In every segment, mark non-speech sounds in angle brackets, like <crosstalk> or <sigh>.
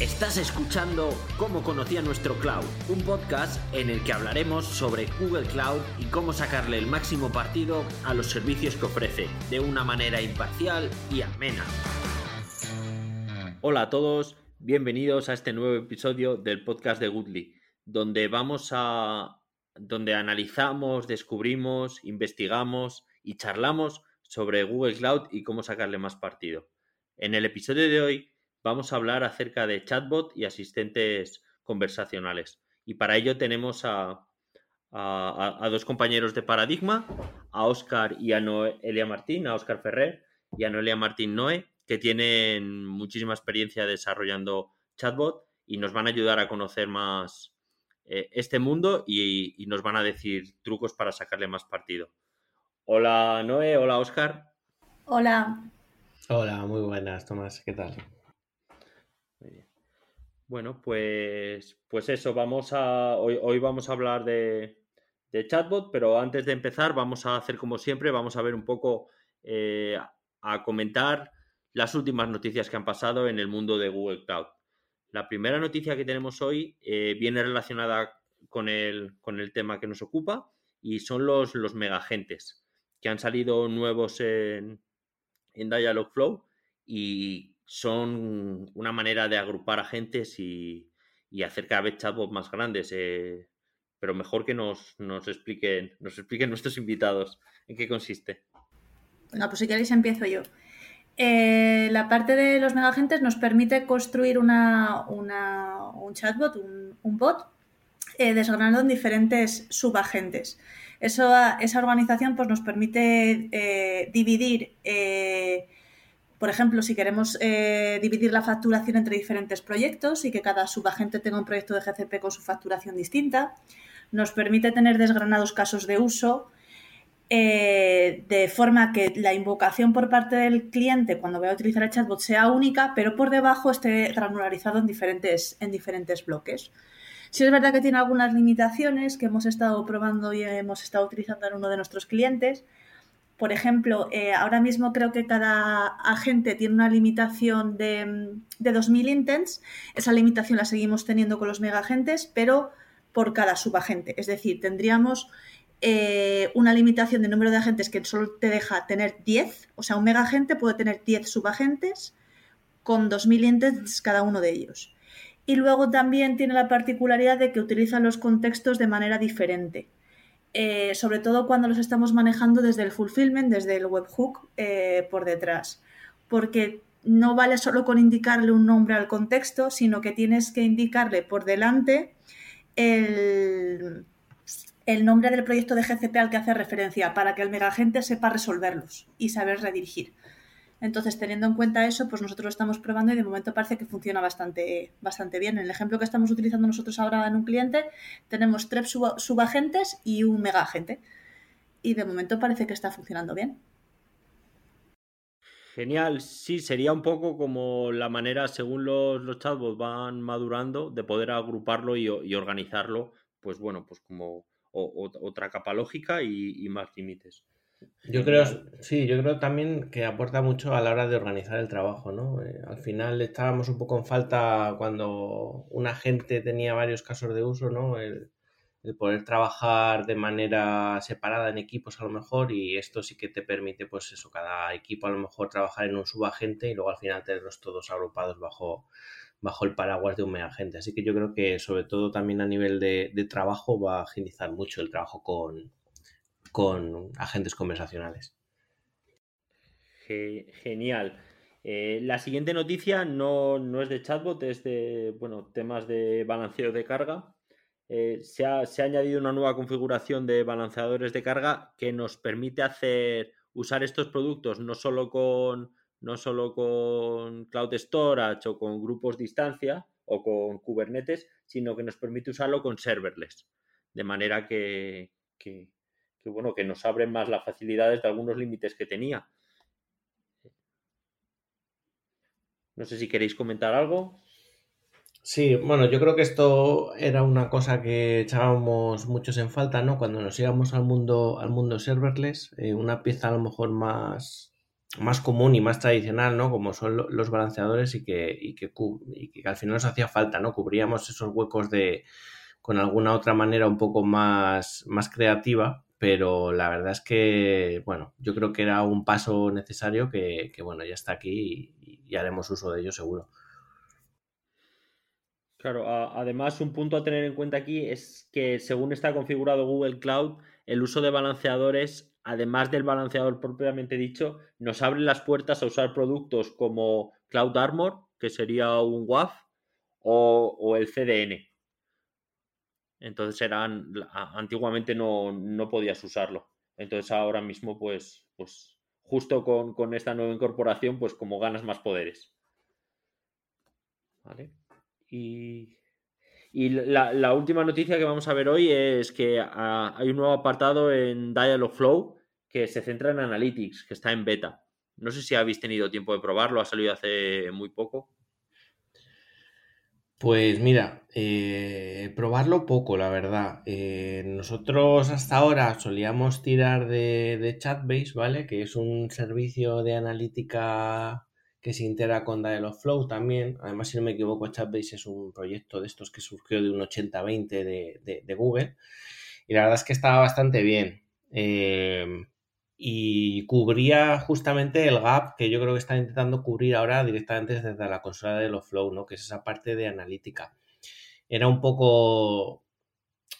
Estás escuchando Cómo conocía nuestro cloud, un podcast en el que hablaremos sobre Google Cloud y cómo sacarle el máximo partido a los servicios que ofrece, de una manera imparcial y amena. Hola a todos, bienvenidos a este nuevo episodio del podcast de Goodly, donde vamos a donde analizamos, descubrimos, investigamos y charlamos sobre Google Cloud y cómo sacarle más partido. En el episodio de hoy vamos a hablar acerca de chatbot y asistentes conversacionales. Y para ello tenemos a, dos compañeros de Paradigma, a Oscar y a Noelia Martín, a Oscar Ferrer y a Noelia Martín Noé, que tienen muchísima experiencia desarrollando chatbot y nos van a ayudar a conocer más eh, este mundo y, y, nos van a decir trucos para sacarle más partido. Hola Noé, hola Oscar. Hola. Hola, muy buenas, Tomás, ¿qué tal? Bueno, pues, pues eso, vamos a. Hoy, hoy vamos a hablar de, chatbot, pero antes de empezar, vamos a hacer como siempre, vamos a ver un poco eh, a comentar las últimas noticias que han pasado en el mundo de Google Cloud. La primera noticia que tenemos hoy eh, viene relacionada con el, con el tema que nos ocupa y son los, los megagentes que han salido nuevos en, en Dialogflow y son una manera de agrupar agentes y, y hacer cada vez chatbots más grandes. Eh, pero mejor que nos, nos, expliquen, nos expliquen <laughs> nuestros invitados en qué consiste. Bueno, pues si queréis empiezo yo. Eh, la parte de los megagentes nos permite construir una, un chatbot, un, bot, eh, en diferentes subagentes. Eso, esa organización pues, nos permite eh, dividir por ejemplo, si queremos eh, dividir la facturación entre diferentes proyectos y que cada subagente tenga un proyecto de GCP con su facturación distinta, nos permite tener desgranados casos de uso eh, de forma que la invocación por parte del cliente cuando vaya a utilizar el chatbot sea única, pero por debajo esté granularizado en diferentes, en diferentes bloques. Si es verdad que tiene algunas limitaciones que hemos estado probando y hemos estado utilizando en uno de nuestros clientes, por ejemplo, eh, ahora mismo creo que cada agente tiene una limitación de, de 2.000 intents. Esa limitación la seguimos teniendo con los megagentes, pero por cada subagente. Es decir, tendríamos eh, una limitación de número de agentes que solo te deja tener 10. O sea, un megagente puede tener 10 subagentes con 2.000 intents cada uno de ellos. Y luego también tiene la particularidad de que utilizan los contextos de manera diferente. Eh, sobre todo cuando los estamos manejando desde el fulfillment, desde el webhook eh, por detrás. Porque no vale solo con indicarle un nombre al contexto, sino que tienes que indicarle por delante el, el nombre del proyecto de GCP al que hace referencia para que el megagente sepa resolverlos y saber redirigir. Entonces, teniendo en cuenta eso, pues nosotros lo estamos probando y de momento parece que funciona bastante, bastante bien. En el ejemplo que estamos utilizando nosotros ahora en un cliente, tenemos tres subagentes y un megagente. Y de momento parece que está funcionando bien. Genial, sí, sería un poco como la manera, según los, los chatbots van madurando, de poder agruparlo y, organizarlo, pues bueno, pues como otra capa lógica y más límites. Yo creo, sí, yo creo también que aporta mucho a la hora de organizar el trabajo, ¿no? Eh, al final estábamos un poco en falta cuando un agente tenía varios casos de uso, ¿no? El, poder trabajar de manera separada en equipos a lo mejor y esto sí que te permite, pues eso, cada equipo a lo mejor trabajar en un subagente y luego al final tenerlos todos agrupados bajo, bajo el paraguas de un megagente. Así que yo creo que sobre todo también a nivel de, de trabajo va a agilizar mucho el trabajo con, con agentes conversacionales. Genial. Eh, la siguiente noticia no, es de chatbot, es de bueno, temas de balanceo de carga. Eh, se, ha, añadido una nueva configuración de balanceadores de carga que nos permite hacer usar estos productos no solo con no solo con Cloud Storage o con grupos de instancia o con Kubernetes, sino que nos permite usarlo con serverless. De manera que bueno, que nos abren más las facilidades de algunos límites que tenía. No sé si queréis comentar algo. Sí, bueno, yo creo que esto era una cosa que echábamos muchos en falta, ¿no? Cuando nos íbamos al mundo, al mundo serverless, eh, una pieza a lo mejor más, más común y más tradicional, ¿no? Como son los balanceadores y que, y que, al final nos hacía falta, ¿no? Cubríamos esos huecos de con alguna otra manera un poco más, más creativa, pero la verdad es que, bueno, yo creo que era un paso necesario que, bueno, ya está aquí y, haremos uso de ello seguro. Claro, además un punto a tener en cuenta aquí es que según está configurado Google Cloud, el uso de balanceadores, además del balanceador propiamente dicho, nos abre las puertas a usar productos como Cloud Armor, que sería un WAF, o, el CDN. Entonces eran, antiguamente no, no, podías usarlo. Entonces ahora mismo, pues, pues justo con, con esta nueva incorporación, pues como ganas más poderes. ¿Vale? Y, la, última noticia que vamos a ver hoy es que ah, hay un nuevo apartado en Dialogflow que se centra en Analytics, que está en beta. No sé si habéis tenido tiempo de probarlo, ha salido hace muy poco. Pues mira, eh, probarlo poco, la verdad. Eh, nosotros hasta ahora solíamos tirar de, de Chatbase, ¿vale? Que es un servicio de analítica que se integra con Dialogflow también. Además, si no me equivoco, Chatbase es un proyecto de estos que surgió de un 80-20 de, Google. Y la verdad es que estaba bastante bien. Em, y cubría justamente el gap que yo creo que están intentando cubrir ahora directamente desde la consola de Flow, ¿no? Que es esa parte de analítica. Era un poco.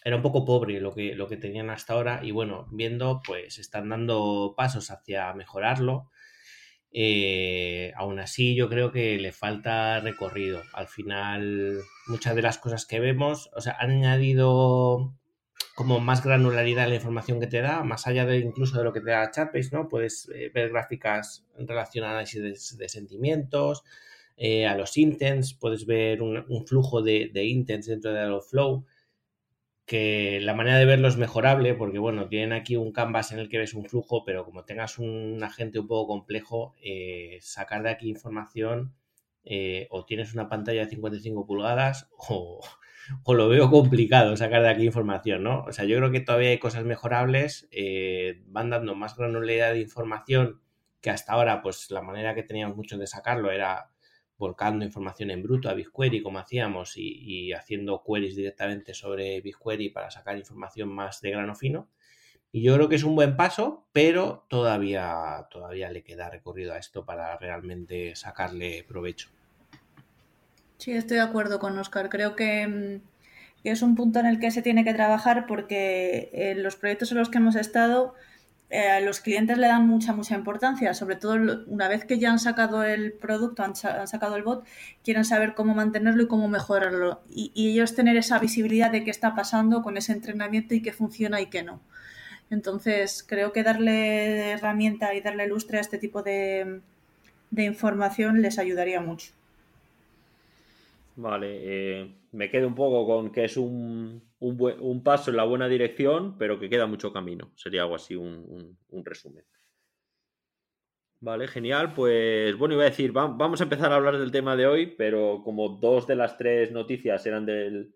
Era un poco pobre lo que, lo que tenían hasta ahora. Y bueno, viendo, pues están dando pasos hacia mejorarlo. Eh, aún así, yo creo que le falta recorrido. Al final, muchas de las cosas que vemos, o sea, han añadido como más granularidad en la información que te da, más allá de incluso de lo que te da Chatbase, ¿no? Puedes eh, ver gráficas relación a análisis de, sentimientos, eh, a los intents, puedes ver un, flujo de, de, intents dentro de flow que la manera de verlo es mejorable porque, bueno, tienen aquí un canvas en el que ves un flujo, pero como tengas un agente un poco complejo, eh, sacar de aquí información o tienes una pantalla de 55 pulgadas <laughs> o, lo veo complicado sacar de aquí información, ¿no? O sea, yo creo que todavía hay cosas mejorables, eh, van dando más granularidad de información que hasta ahora, pues la manera que teníamos mucho de sacarlo era volcando información en bruto a BigQuery como hacíamos y, haciendo queries directamente sobre BigQuery para sacar información más de grano fino. Y yo creo que es un buen paso, pero todavía, todavía le queda recorrido a esto para realmente sacarle provecho. Sí, estoy de acuerdo con Oscar. Creo que, mm, es un punto en el que se tiene que trabajar porque en los proyectos en los que hemos estado eh, los clientes le dan mucha, mucha importancia, sobre todo una vez que ya han sacado el producto, han, sacado el bot, quieren saber cómo mantenerlo y cómo mejorarlo. Y, ellos tener esa visibilidad de qué está pasando con ese entrenamiento y qué funciona y qué no. Entonces, creo que darle herramienta y darle lustre a este tipo de información les ayudaría mucho. Vale, eh, me quedo un poco con que es un, un, paso en la buena dirección, pero que queda mucho camino. Sería algo así un, resumen. Vale, genial. Pues bueno, iba a decir, vamos a empezar a hablar del tema de hoy, pero como dos de las tres noticias eran del,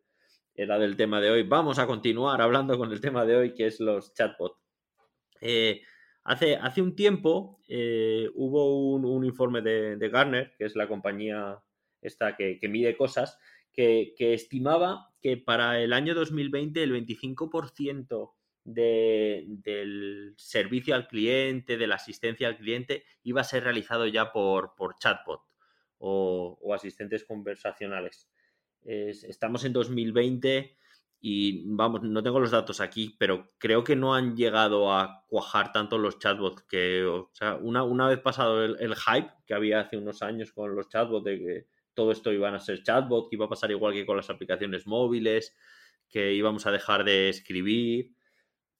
era del tema de hoy, vamos a continuar hablando con el tema de hoy, que es los chatbots. Eh, hace, hace un tiempo eh, hubo un, informe de, de Garner, que es la compañía esta que, mide cosas, que, estimaba que para el año 2020 el 25% del servicio al cliente, de la asistencia al cliente, iba a ser realizado ya por, por chatbot o, asistentes conversacionales. estamos en 2020 y vamos, no tengo los datos aquí, pero creo que no han llegado a cuajar tanto los chatbots que, o sea, una, una vez pasado el, el, hype que había hace unos años con los chatbots de que todo esto iban a ser chatbot, que iba a pasar igual que con las aplicaciones móviles, que íbamos a dejar de escribir.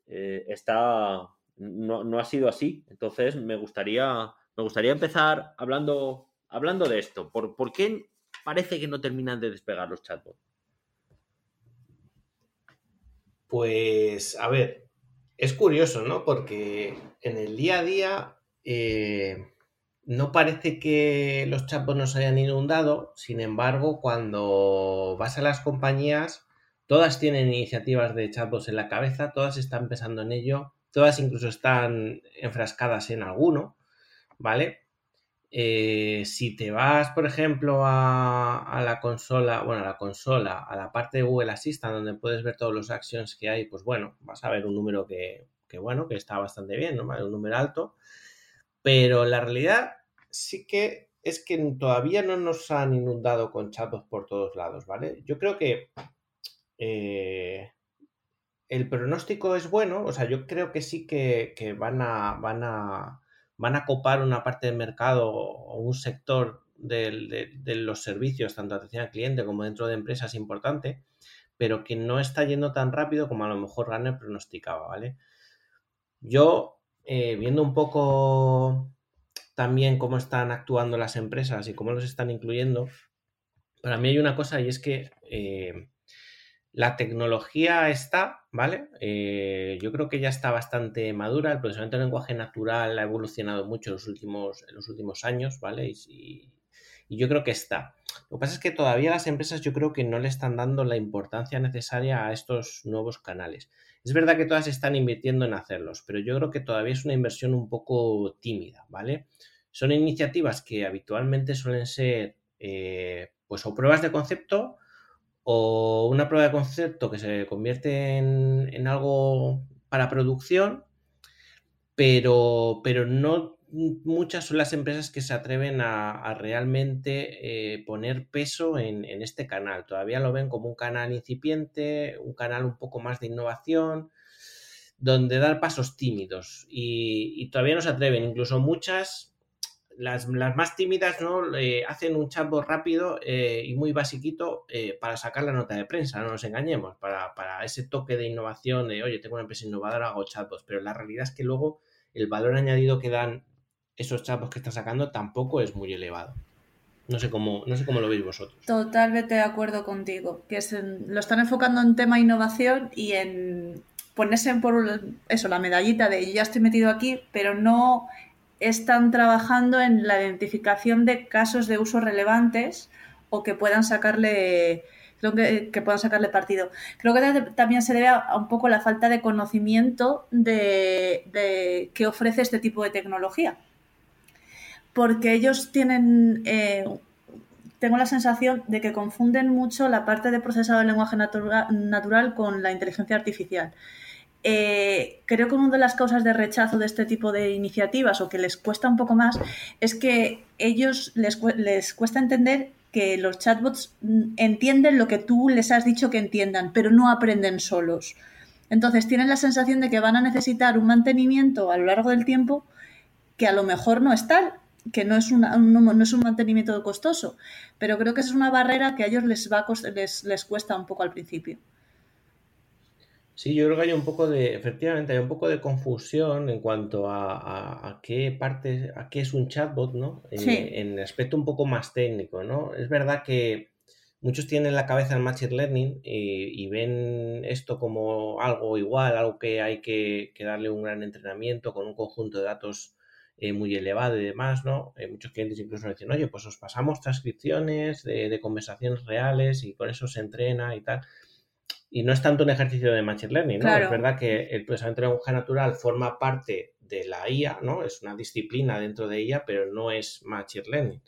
Eh, está, no, ha sido así. Entonces me gustaría, me gustaría empezar hablando, hablando de esto. ¿Por, ¿Por qué parece que no terminan de despegar los chatbots? Pues, a ver, es curioso, ¿no? Porque en el día a día eh, no parece que los chatbots nos hayan inundado, sin embargo, cuando vas a las compañías, todas tienen iniciativas de chatbots en la cabeza, todas están pensando en ello, todas incluso están enfrascadas en alguno, ¿vale? Eh, si te vas, por ejemplo, a, la consola, bueno, a la consola, a la parte de Google Assistant, donde puedes ver todos los actions que hay, pues bueno, vas a ver un número que, bueno, que está bastante bien, ¿no? Un número alto. Pero la realidad sí que es que todavía no nos han inundado con chatbots por todos lados, ¿vale? Yo creo que eh, el pronóstico es bueno, o sea, yo creo que sí que, van a, van a van a copar una parte del mercado o un sector de, los servicios, tanto atención al cliente como dentro de empresas importante, pero que no está yendo tan rápido como a lo mejor Runner pronosticaba, ¿vale? Yo, eh, viendo un poco también cómo están actuando las empresas y cómo los están incluyendo, para mí hay una cosa y es que eh, la tecnología está, ¿vale? Eh, yo creo que ya está bastante madura. El procesamiento del lenguaje natural ha evolucionado mucho en los últimos, en los últimos años, ¿vale? Y, yo creo que está. Lo que pasa es que todavía las empresas yo creo que no le están dando la importancia necesaria a estos nuevos canales. Es verdad que todas están invirtiendo en hacerlos, pero yo creo que todavía es una inversión un poco tímida, ¿vale? Son iniciativas que habitualmente suelen ser, eh, pues, o pruebas de concepto o una prueba de concepto que se convierte en, algo para producción, pero, pero no muchas son las empresas que se atreven a, realmente eh, poner peso en, este canal. Todavía lo ven como un canal incipiente, un canal un poco más de innovación, donde dar pasos tímidos. Y, todavía no se atreven. Incluso muchas las, más tímidas ¿no? Hacen un chatbot rápido eh, y muy basiquito eh, para sacar la nota de prensa, no nos engañemos, para, ese toque de innovación de, oye, tengo una empresa innovadora, hago chatbots, pero la realidad es que luego el valor añadido que dan esos chatbots que está sacando tampoco es muy elevado. No sé cómo, no sé cómo lo veis vosotros. Totalmente de acuerdo contigo, que lo están enfocando en tema innovación y en ponerse por eso, la medallita de ya estoy metido aquí, pero no están trabajando en la identificación de casos de uso relevantes o que puedan sacarle que, puedan sacarle partido. Creo que también se debe a un poco la falta de conocimiento de, de qué ofrece este tipo de tecnología. Porque ellos tienen, eh, tengo la sensación de que confunden mucho la parte de procesado de lenguaje natural con la inteligencia artificial. Eh, creo que una de las causas de rechazo de este tipo de iniciativas o que les cuesta un poco más es que ellos les, les cuesta entender que los chatbots mm, entienden lo que tú les has dicho que entiendan, pero no aprenden solos. Entonces tienen la sensación de que van a necesitar un mantenimiento a lo largo del tiempo que a lo mejor no es tal, que no es, una, no, es un mantenimiento costoso, pero creo que esa es una barrera que a ellos les, va les, les cuesta un poco al principio. Sí, yo creo que hay un poco de, efectivamente, hay un poco de confusión en cuanto a, qué parte, a qué es un chatbot, ¿no? En, el aspecto un poco más técnico, ¿no? Es verdad que muchos tienen en la cabeza el machine learning y, ven esto como algo igual, algo que hay que, darle un gran entrenamiento con un conjunto de datos eh, muy elevado y demás, ¿no? Eh, muchos clientes incluso dicen, oye, pues os pasamos transcripciones de, de conversaciones reales y con eso se entrena y tal y no es tanto un ejercicio de machine learning, ¿no? Es verdad que el procesamiento de lenguaje natural forma parte de la IA, ¿no? Es una disciplina dentro de ella, pero no es machine learning.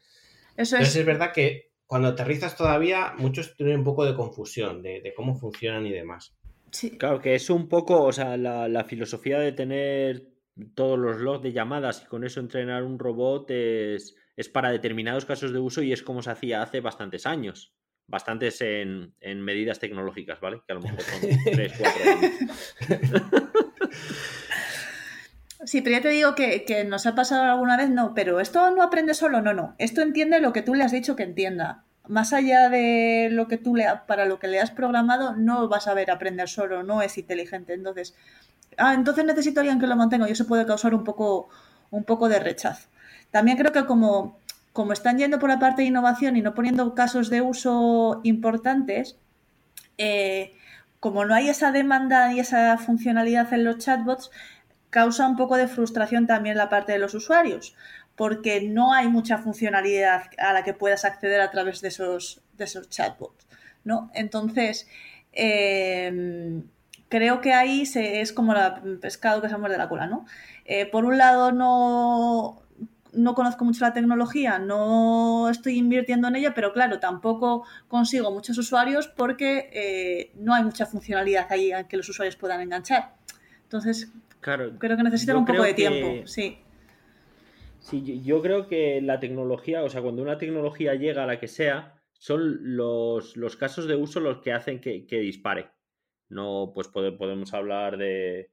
Eso Entonces es... verdad que cuando aterrizas todavía, muchos tienen un poco de confusión de, cómo funcionan y demás. Sí. Claro, que es un poco, o sea, la, la, filosofía de tener todos los logs de llamadas y con eso entrenar un robot es, es para determinados casos de uso y es como se hacía hace bastantes años bastantes en, medidas tecnológicas, ¿vale? Que a lo mejor son <laughs> 3, 4 años. <laughs> Sí, pero ya te digo que, que, nos ha pasado alguna vez, no, pero esto no aprende solo, no, no. Esto entiende lo que tú le has dicho que entienda. Más allá de lo que tú le, para lo que le has programado, no vas a ver aprender solo, no es inteligente. Entonces, ah, entonces necesito que lo mantenga y eso puede causar un poco, un poco de rechazo. También creo que como como están yendo por la parte de innovación y no poniendo casos de uso importantes, eh, como no hay esa demanda y esa funcionalidad en los chatbots, causa un poco de frustración también la parte de los usuarios, porque no hay mucha funcionalidad a la que puedas acceder a través de esos, de esos chatbots. ¿no? Entonces, em, creo que ahí se, es como el pescado que se muerde la cola. ¿no? Eh, por un lado, no, no conozco mucho la tecnología, no estoy invirtiendo en ella, pero claro, tampoco consigo muchos usuarios porque eh, no hay mucha funcionalidad ahí a que los usuarios puedan enganchar. Entonces, creo que necesitan un poco de tiempo, sí. Sí, yo creo que la tecnología, o sea, cuando una tecnología llega a la que sea, son los, casos de uso los que hacen que, dispare. No, pues podemos hablar de,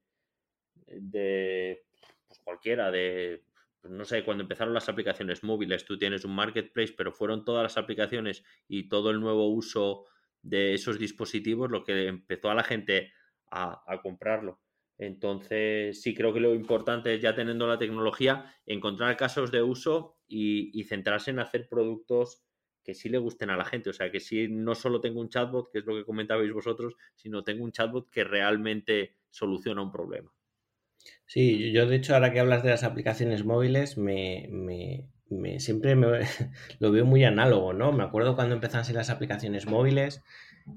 de pues cualquiera, de, pues no sé, cuando empezaron las aplicaciones móviles, tú tienes un marketplace, pero fueron todas las aplicaciones y todo el nuevo uso de esos dispositivos lo que empezó a la gente a, a comprarlo. Entonces, sí creo que lo importante es ya teniendo la tecnología, encontrar casos de uso y, centrarse en hacer productos que sí le gusten a la gente. O sea, que si no solo tengo un chatbot, que es lo que comentabais vosotros, sino tengo un chatbot que realmente soluciona un problema. Sí, yo de hecho ahora que hablas de las aplicaciones móviles, me, me, siempre me, <laughs> lo veo muy análogo, ¿no? Me acuerdo cuando empezaron las aplicaciones móviles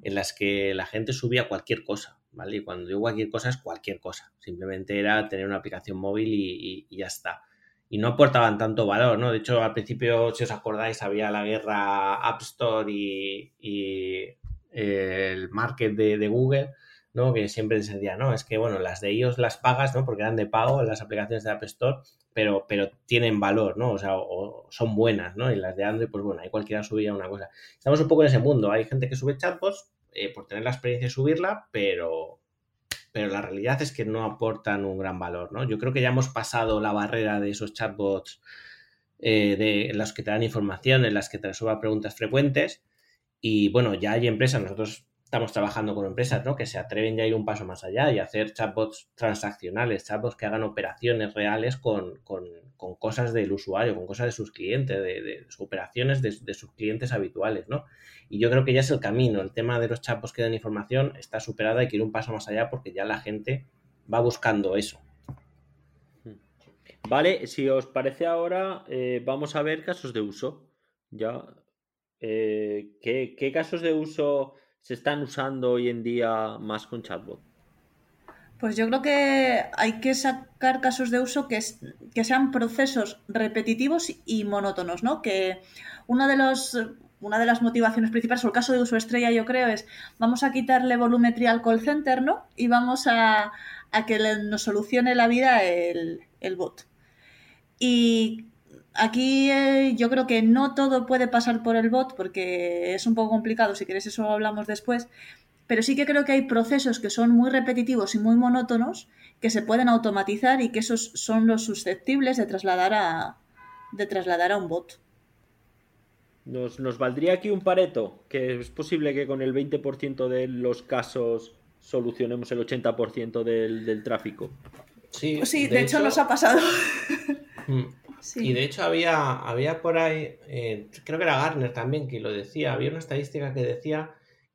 en las que la gente subía cualquier cosa, ¿vale? Y cuando digo cualquier cosa es cualquier cosa. Simplemente era tener una aplicación móvil y, ya está. Y no aportaban tanto valor, ¿no? De hecho, al principio, si os acordáis, había la guerra App Store y, el market de Google ¿no? Que siempre decía, no, es que, bueno, las de ellos las pagas, ¿no? Porque eran de pago las aplicaciones de App Store, pero, pero tienen valor, ¿no? O sea, o, son buenas, ¿no? Y las de Android, pues bueno, ahí cualquiera subía una cosa. Estamos un poco en ese mundo. Hay gente que sube chatbots eh, por tener la experiencia de subirla, pero, pero la realidad es que no aportan un gran valor, ¿no? Yo creo que ya hemos pasado la barrera de esos chatbots eh, de las que te dan información, en las que te resuelvan preguntas frecuentes. Y bueno, ya hay empresas, nosotros estamos trabajando con empresas ¿no? que se atreven ya a ir un paso más allá y hacer chatbots transaccionales, chatbots que hagan operaciones reales con, cosas del usuario, con cosas de sus clientes, de, sus operaciones de, sus clientes habituales. ¿no? Y yo creo que ya es el camino. El tema de los chatbots que dan información está superado, hay que ir un paso más allá porque ya la gente va buscando eso. Vale, si os parece ahora, eh, vamos a ver casos de uso. Ya, eh, ¿qué, casos de uso se están usando hoy en día más con chatbot? Pues yo creo que hay que sacar casos de uso que, sean procesos repetitivos y monótonos, ¿no? Que una de los las motivaciones principales, o el caso de uso estrella, yo creo, es vamos a quitarle volumetría al call center, ¿no? Y vamos a, que nos solucione la vida el, el bot. Y Aquí eh, yo creo que no todo puede pasar por el bot porque es un poco complicado, si queréis eso hablamos después, pero sí que creo que hay procesos que son muy repetitivos y muy monótonos que se pueden automatizar y que esos son los susceptibles de trasladar a, de trasladar a un bot. Nos, valdría aquí un pareto, que es posible que con el 20% de los casos solucionemos el 80% del, del tráfico. Sí, pues sí de, hecho, nos ha pasado. <laughs> Mm. Y de hecho había, había por ahí, eh, creo que era Garner también que lo decía, había una estadística que decía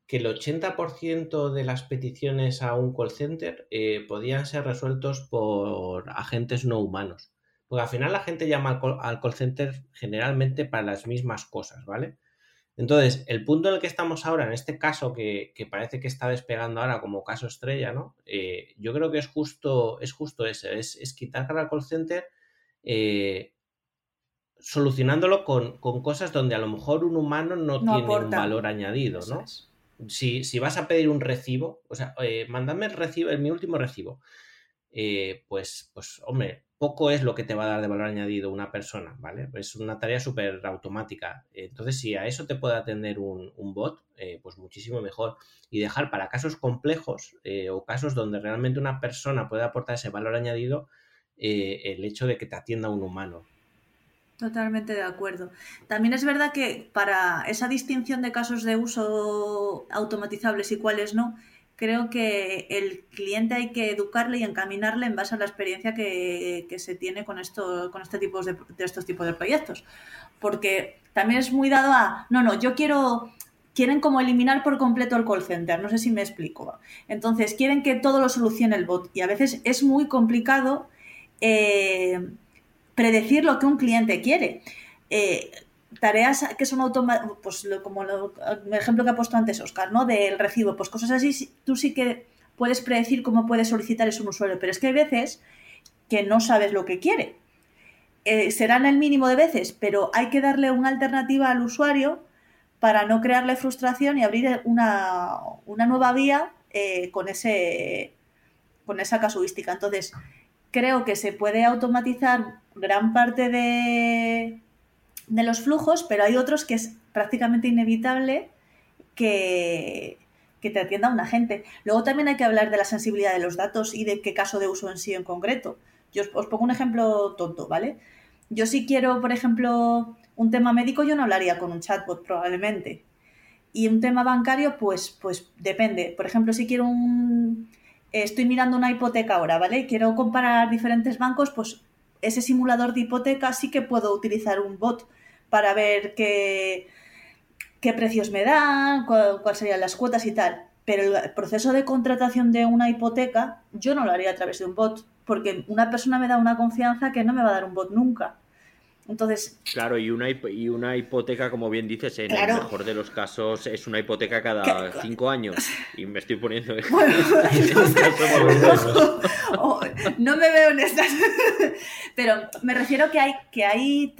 que el 80% de las peticiones a un call center eh, podían ser resueltos por agentes no humanos. Porque al final la gente llama al call, center generalmente para las mismas cosas, ¿vale? Entonces, el punto en el que estamos ahora, en este caso que, parece que está despegando ahora como caso estrella, ¿no? Eh, yo creo que es justo, es justo ese, es, es quitar al call center solucionándolo con, cosas donde a lo mejor un humano no, tiene un valor añadido, ¿no? Si, vas a pedir un recibo, o sea, eh, mándame el recibo, mi último recibo, eh, pues, pues, hombre, poco es lo que te va a dar de valor añadido una persona, ¿vale? Es una tarea súper automática. Entonces, si a eso te puede atender un, bot, eh, pues muchísimo mejor. Y dejar para casos complejos o casos donde realmente una persona puede aportar ese valor añadido, el hecho de que te atienda un humano. Totalmente de acuerdo. También es verdad que para esa distinción de casos de uso automatizables y cuáles no, creo que el cliente hay que educarle y encaminarle en base a la experiencia que, se tiene con, esto, con este tipo de, estos tipos de proyectos. Porque también es muy dado a, no, no, yo quiero, quieren como eliminar por completo el call center, no sé si me explico. Entonces, quieren que todo lo solucione el bot y a veces es muy complicado. Eh, predecir lo que un cliente quiere. Eh, tareas que son automáticas, pues como el ejemplo que ha puesto antes Oscar, ¿no? Del recibo, pues cosas así, tú sí que puedes predecir cómo puede solicitar eso un usuario, pero es que hay veces que no sabes lo que quiere. eh, serán el mínimo de veces, pero hay que darle una alternativa al usuario para no crearle frustración y abrir una, nueva vía eh, con, ese, con esa casuística. Entonces, creo que se puede automatizar gran parte de, de los flujos, pero hay otros que es prácticamente inevitable que, que te atienda un agente. Luego también hay que hablar de la sensibilidad de los datos y de qué caso de uso en sí en concreto. Yo os, pongo un ejemplo tonto, ¿vale? Yo si quiero, por ejemplo, un tema médico, yo no hablaría con un chatbot probablemente. Y un tema bancario, pues, pues depende. Por ejemplo, si quiero un... Estoy mirando una hipoteca ahora, ¿vale? Quiero comparar diferentes bancos, pues ese simulador de hipoteca sí que puedo utilizar un bot para ver qué, qué precios me dan, cuáles serían las cuotas y tal. Pero el proceso de contratación de una hipoteca yo no lo haría a través de un bot, porque una persona me da una confianza que no me va a dar un bot nunca. Entonces. Claro, y una, y una hipoteca, como bien dices, en el mejor de los casos es una hipoteca cada cinco años. Y me estoy poniendo. <laughs> <laughs> <laughs> no, me veo en estas. Pero me refiero que hay, que hay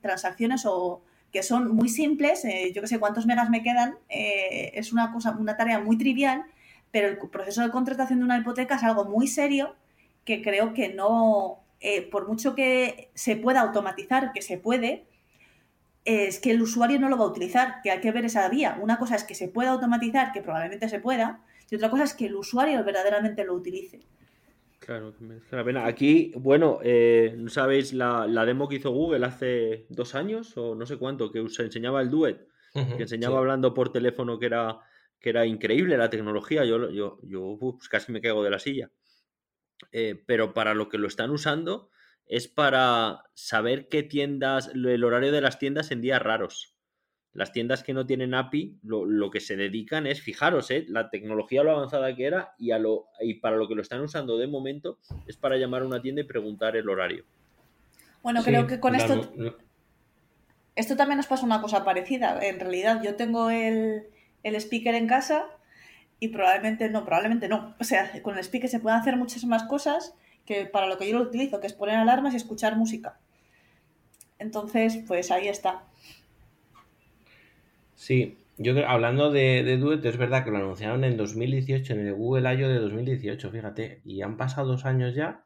transacciones o que son muy simples, eh, yo que sé cuántos megas me quedan, eh, es una cosa, una tarea muy trivial, pero el proceso de contratación de una hipoteca es algo muy serio que creo que no, eh, por mucho que se pueda automatizar, que se puede, es que el usuario no lo va a utilizar, que hay que ver esa vía. Una cosa es que se pueda automatizar, que probablemente se pueda, y otra cosa es que el usuario verdaderamente lo utilice. Claro, que merece la pena. Aquí, bueno, eh, ¿no sabéis la, demo que hizo Google hace dos años o no sé cuánto? Que se enseñaba el Duet, que enseñaba hablando por teléfono que era, que era increíble la tecnología. Yo, yo, yo pues casi me caigo de la silla. Eh, pero para lo que lo están usando es para saber qué tiendas, el horario de las tiendas en días raros. Las tiendas que no tienen API, lo, que se dedican es, fijaros, ¿eh? la tecnología lo avanzada que era y, a lo, y para lo que lo están usando de momento es para llamar a una tienda y preguntar el horario. Bueno, creo que con esto... Esto también nos pasa una cosa parecida. En realidad, yo tengo el, el speaker en casa y probablemente no, probablemente no. O sea, con el speaker se pueden hacer muchas más cosas que para lo que yo lo utilizo, que es poner alarmas y escuchar música. Entonces, pues ahí está. Sí, yo creo, hablando de, de Duet, es verdad que lo anunciaron en 2018, en el Google I.O. de 2018, fíjate, y han pasado dos años ya.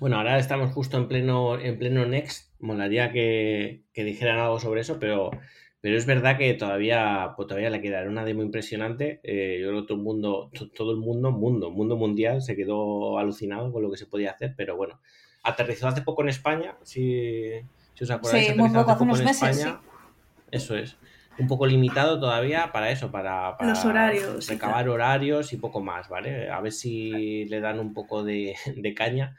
Bueno, ahora estamos justo en pleno, en pleno Next, molaría que, que dijeran algo sobre eso, pero, pero es verdad que todavía, pues todavía le queda una demo impresionante. Eh, yo creo que todo el mundo, todo el mundo, mundo, mundo mundial, se quedó alucinado con lo que se podía hacer, pero bueno, aterrizó hace poco en España, si, si os acordáis, sí, muy poco, hace unos meses, sí. Eso es un poco limitado todavía para eso, para, los horarios. Recabar horarios y poco más, ¿vale? A ver si le dan un poco de, caña,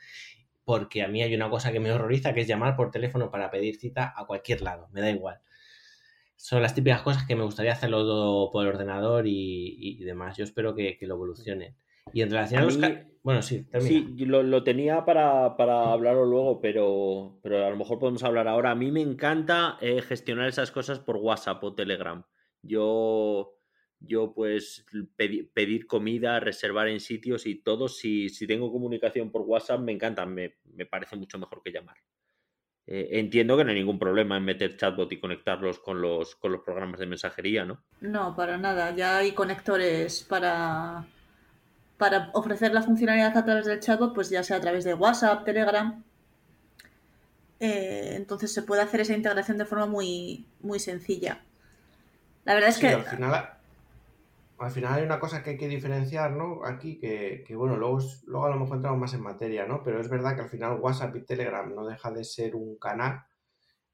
porque a mí hay una cosa que me horroriza, que es llamar por teléfono para pedir cita a cualquier lado, me da igual. Son las típicas cosas que me gustaría hacerlo todo por ordenador y, demás. Yo espero que, que lo evolucionen. Y en relación a, los... Bueno, sí, Sí, lo, tenía para, para, hablarlo luego, pero, pero a lo mejor podemos hablar ahora. A mí me encanta eh, gestionar esas cosas por WhatsApp o Telegram. Yo, yo pues pedir comida, reservar en sitios y todo, si, si tengo comunicación por WhatsApp, me encanta, me, me parece mucho mejor que llamar. Eh, entiendo que no hay ningún problema en meter chatbot y conectarlos con los, con los programas de mensajería, ¿no? No, para nada. Ya hay conectores para para ofrecer la funcionalidad a través del chatbot, pues ya sea a través de WhatsApp, Telegram. Eh, entonces se puede hacer esa integración de forma muy, muy sencilla. La verdad es que. Al final, al final hay una cosa que hay que diferenciar, ¿no? Aquí, que, bueno, luego, luego a lo mejor entramos más en materia, ¿no? Pero es verdad que al final WhatsApp y Telegram no deja de ser un canal.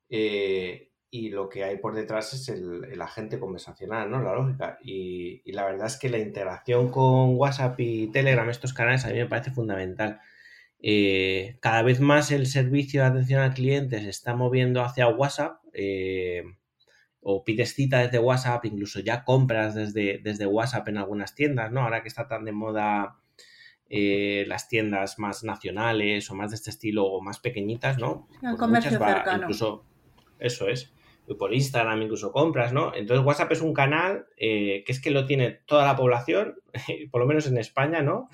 Eh, y lo que hay por detrás es el, agente conversacional, ¿no? La lógica. Y, la verdad es que la integración con WhatsApp y Telegram, estos canales, a mí me parece fundamental. Eh, cada vez más el servicio de atención al cliente se está moviendo hacia WhatsApp. Eh, o pides cita desde WhatsApp, incluso ya compras desde, desde WhatsApp en algunas tiendas, ¿no? Ahora que está tan de moda eh, las tiendas más nacionales o más de este estilo o más pequeñitas, ¿no? El pues comercio cercano. Incluso, eso es por Instagram incluso compras, ¿no? Entonces WhatsApp es un canal eh, que es que lo tiene toda la población, <laughs> por lo menos en España, ¿no?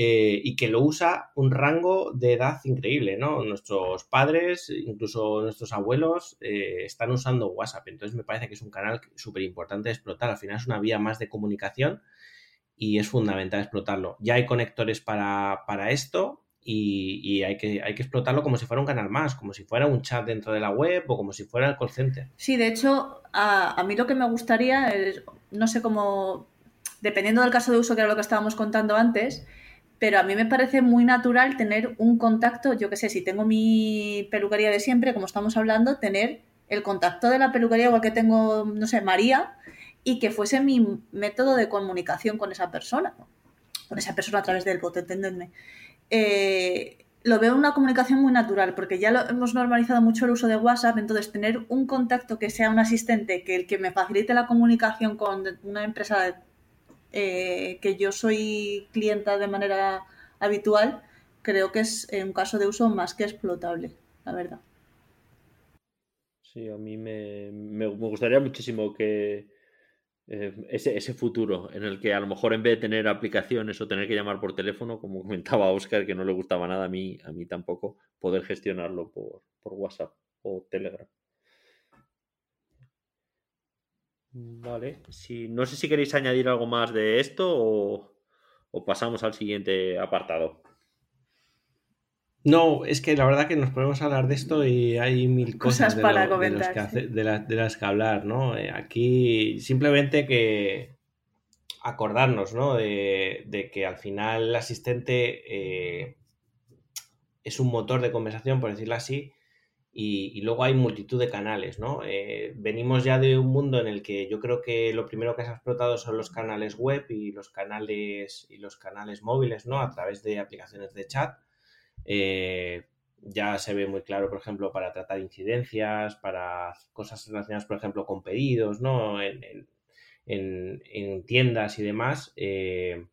Eh, y que lo usa un rango de edad increíble, ¿no? Nuestros padres, incluso nuestros abuelos, eh, están usando WhatsApp. Entonces me parece que es un canal súper importante de explotar. Al final es una vía más de comunicación y es fundamental explotarlo. Ya hay conectores para, esto y, hay, que, hay que explotarlo como si fuera un canal más, como si fuera un chat dentro de la web o como si fuera el call center. Sí, de hecho, a mí lo que me gustaría es, no sé cómo, dependiendo del caso de uso que era lo que estábamos contando antes, pero a mí me parece muy natural tener un contacto, yo qué sé, si tengo mi peluquería de siempre, como estamos hablando, tener el contacto de la peluquería igual que tengo, no sé, María, y que fuese mi método de comunicación con esa persona, con esa persona a través del bot, entendedme. Eh, lo veo una comunicación muy natural, porque ya lo, hemos normalizado mucho el uso de WhatsApp, entonces tener un contacto que sea un asistente, que el que me facilite la comunicación con una empresa eh, que yo soy clienta de manera habitual, creo que es un caso de uso más que explotable, la verdad. Sí, a mí me, gustaría muchísimo que eh, ese, futuro en el que a lo mejor en vez de tener aplicaciones o tener que llamar por teléfono, como <laughs> comentaba Oscar, que no le gustaba nada a mí, a mí tampoco, poder gestionarlo por WhatsApp o Telegram. Vale, si, no sé si queréis añadir algo más de esto o, pasamos al siguiente apartado. No, es que la verdad que nos podemos hablar de esto y hay mil cosas, para comentar, de, las que hablar, ¿no? Eh, aquí simplemente que acordarnos, ¿no? De, que al final el asistente eh, es un motor de conversación, por decirlo así, y, luego hay multitud de canales, ¿no? Eh, venimos ya de un mundo en el que yo creo que lo primero que se ha explotado son los canales web y los canales y los canales móviles, ¿no? A través de aplicaciones de chat. Eh, ya se ve muy claro, por ejemplo, para tratar incidencias, para cosas relacionadas, por ejemplo, con pedidos, ¿no? En, tiendas y demás. Eh,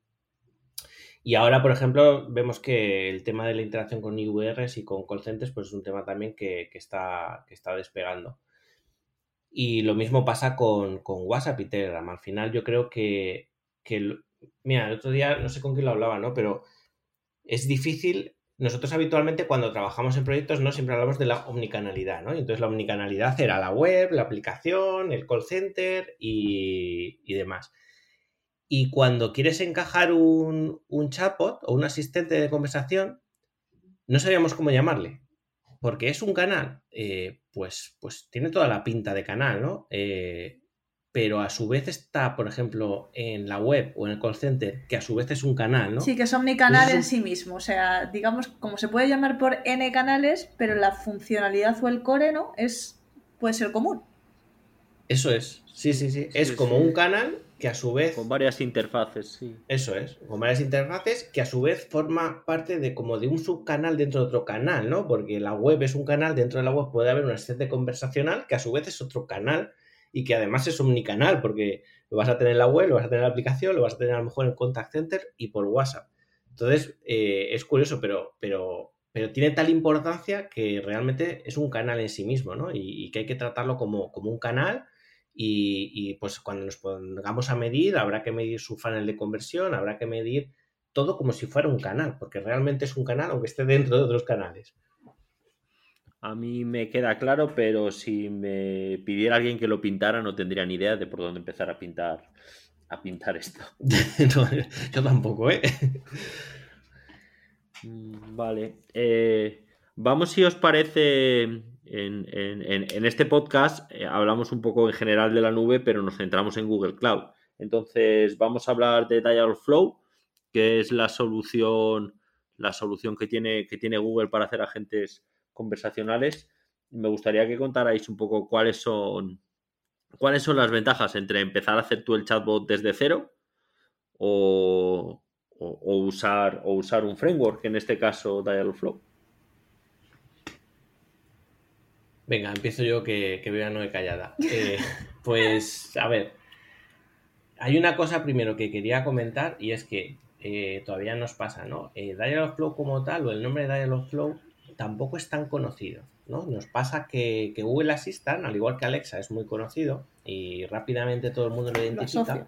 y ahora, por ejemplo, vemos que el tema de la interacción con IVRs y con call centers, pues es un tema también que, está, que está despegando. Y lo mismo pasa con, WhatsApp y Telegram. Al final yo creo que, mira, el otro día no sé con quién lo hablaba, ¿no? Pero es difícil. Nosotros habitualmente cuando trabajamos en proyectos no siempre hablamos de la omnicanalidad, ¿no? Entonces la omnicanalidad era la web, la aplicación, el call center y, y demás. Y cuando quieres encajar un, chatbot o un asistente de conversación, no sabíamos cómo llamarle. Porque es un canal, eh, pues, pues tiene toda la pinta de canal, ¿no? Eh, pero a su vez está, por ejemplo, en la web o en el call center, que a su vez es un canal, ¿no? Sí, que es omnicanal en sí mismo. O sea, digamos, como se puede llamar por N canales, pero la funcionalidad o el core, ¿no? Es, puede ser común. Eso es, sí, sí, sí. Es como un canal que a su vez... Con varias interfaces, sí. Eso es, con varias interfaces que a su vez forma parte de como de un subcanal dentro de otro canal, ¿no? Porque la web es un canal, dentro de la web puede haber una asistente conversacional que a su vez es otro canal y que además es omnicanal porque lo vas a tener en la web, lo vas a tener en la aplicación, lo vas a tener a lo mejor en Contact Center y por WhatsApp. Entonces, eh, es curioso, pero, pero, pero tiene tal importancia que realmente es un canal en sí mismo, ¿no? Y, y que hay que tratarlo como, como un canal y, pues cuando nos pongamos a medir, habrá que medir su funnel de conversión, habrá que medir todo como si fuera un canal, porque realmente es un canal aunque esté dentro de otros canales. A mí me queda claro, pero si me pidiera alguien que lo pintara, no tendría ni idea de por dónde empezar a pintar, a pintar esto. <laughs> yo tampoco, ¿eh? Mm, vale. Eh, vamos, si os parece, en, este podcast eh, hablamos un poco en general de la nube, pero nos centramos en Google Cloud. Entonces, vamos a hablar de Dialogflow, que es la solución, la solución que tiene, que tiene Google para hacer agentes conversacionales. Me gustaría que contarais un poco cuáles son, cuáles son las ventajas entre empezar a hacer tú el chatbot desde cero o, usar, o usar un framework, en este caso Dialogflow. Venga, empiezo yo que, que veo a Noé callada. Eh, pues, a ver, hay una cosa primero que quería comentar y es que eh, todavía nos pasa, ¿no? Eh, Dialogflow como tal o el nombre de Dialogflow tampoco es tan conocido, ¿no? Nos pasa que, Google Assistant, al igual que Alexa, es muy conocido y rápidamente todo el mundo lo identifica,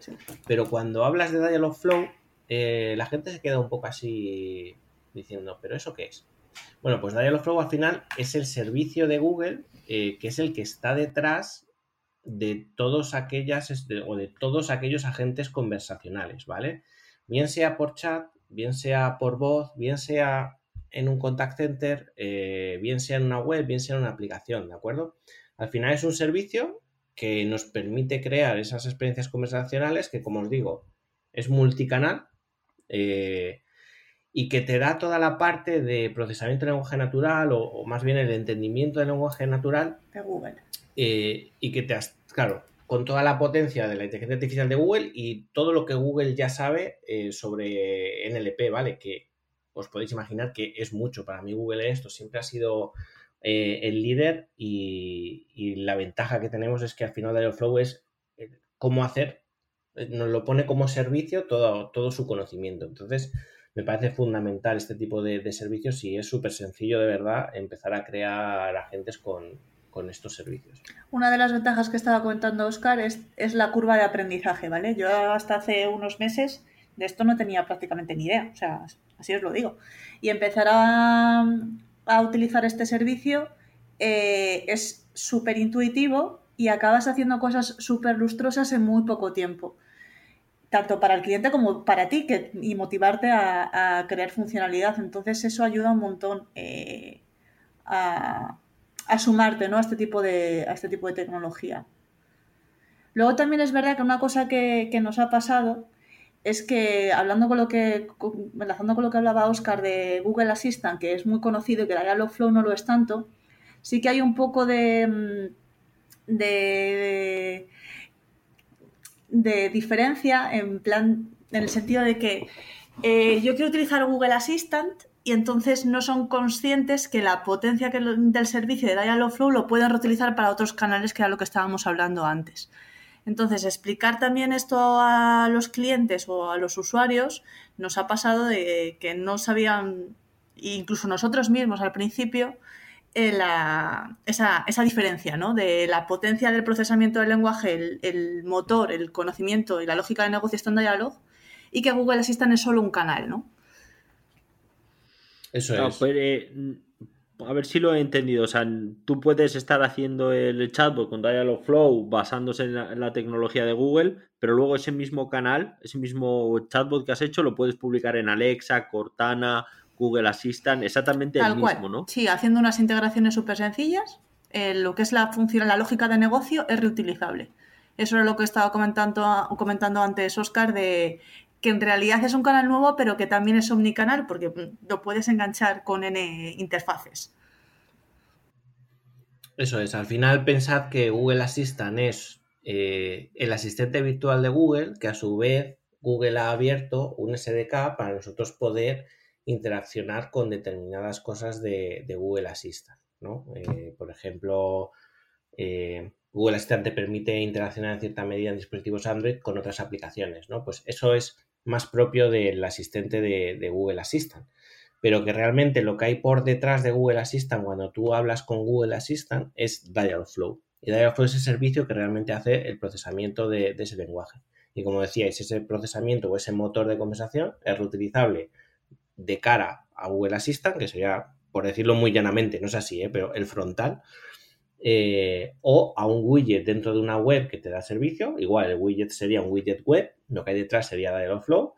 pero cuando hablas de Dialogflow eh, la gente se queda un poco así diciendo, ¿pero eso qué es? Bueno, pues Dialogflow al final es el servicio de Google eh, que es el que está detrás de todos aquellas o de todos aquellos agentes conversacionales, ¿vale? Bien sea por chat, bien sea por voz, bien sea en un contact center, eh, bien sea en una web, bien sea en una aplicación, ¿de acuerdo? Al final es un servicio que nos permite crear esas experiencias conversacionales que, como os digo, es multicanal eh, y que te da toda la parte de procesamiento de lenguaje natural o, más bien el entendimiento del lenguaje natural de Google. Eh, y que te has, claro, con toda la potencia de la inteligencia artificial de Google y todo lo que Google ya sabe eh, sobre NLP, ¿vale? Que os podéis imaginar que es mucho. Para mí Google esto siempre ha sido eh, el líder y, la ventaja que tenemos es que al final de Flow es cómo hacer, nos lo pone como servicio todo, todo su conocimiento. Entonces, me parece fundamental este tipo de, servicios y es súper sencillo de verdad empezar a crear agentes con, con estos servicios. Una de las ventajas que estaba comentando Oscar es, es, la curva de aprendizaje, ¿vale? Yo hasta hace unos meses de esto no tenía prácticamente ni idea, o sea, así os lo digo. Y empezar a, utilizar este servicio eh, es súper intuitivo y acabas haciendo cosas súper lustrosas en muy poco tiempo. Tanto para el cliente como para ti que, y motivarte a, crear funcionalidad. Entonces eso ayuda un montón eh, a, a sumarte ¿no? a, este tipo de, a este tipo de tecnología. Luego también es verdad que una cosa que, nos ha pasado es que hablando con lo que, enlazando con lo que hablaba Oscar de Google Assistant, que es muy conocido y que Dialogflow no lo es tanto, sí que hay un poco de, mm, de, de diferencia en plan, en el sentido de que eh, yo quiero utilizar Google Assistant y entonces no son conscientes que la potencia del servicio de Dialogflow lo pueden reutilizar para otros canales que era lo que estábamos hablando antes. Entonces, explicar también esto a los clientes o a los usuarios nos ha pasado de que no sabían, incluso nosotros mismos al principio, eh, esa, diferencia ¿no? de la potencia del procesamiento del lenguaje, el, el, motor, el conocimiento y la lógica de negocio está en Dialog y que Google Assistant es solo un canal, ¿no? Eso es. Pues, eh, a ver si lo he entendido. O sea, tú puedes estar haciendo el chatbot con Dialogflow basándose en la, tecnología de Google, pero luego ese mismo canal, ese mismo chatbot que has hecho, lo puedes publicar en Alexa, Cortana, Google Assistant, exactamente el mismo, ¿no? Sí, haciendo unas integraciones súper sencillas. Eh, lo que es la función, la lógica de negocio es reutilizable. Eso es lo que estaba comentando, comentando antes Oscar de que en realidad es un canal nuevo, pero que también es omnicanal porque lo puedes enganchar con N interfaces. Eso es, al final pensad que Google Assistant es eh, el asistente virtual de Google, que a su vez Google ha abierto un SDK para nosotros poder interaccionar con determinadas cosas de, Google Assistant. ¿no? Eh, por ejemplo, eh, Google Assistant te permite interaccionar en cierta medida en dispositivos Android con otras aplicaciones. ¿no? Pues eso es más propio del asistente de, Google Assistant. Pero que realmente lo que hay por detrás de Google Assistant cuando tú hablas con Google Assistant es Dialogflow. Y Dialogflow es el servicio que realmente hace el procesamiento de, ese lenguaje. Y como decíais, ese procesamiento o ese motor de conversación es reutilizable de cara a Google Assistant, que sería, por decirlo muy llanamente, no es así, ¿eh? pero el frontal, eh, o a un widget dentro de una web que te da servicio. Igual el widget sería un widget web, lo que hay detrás sería Dialogflow.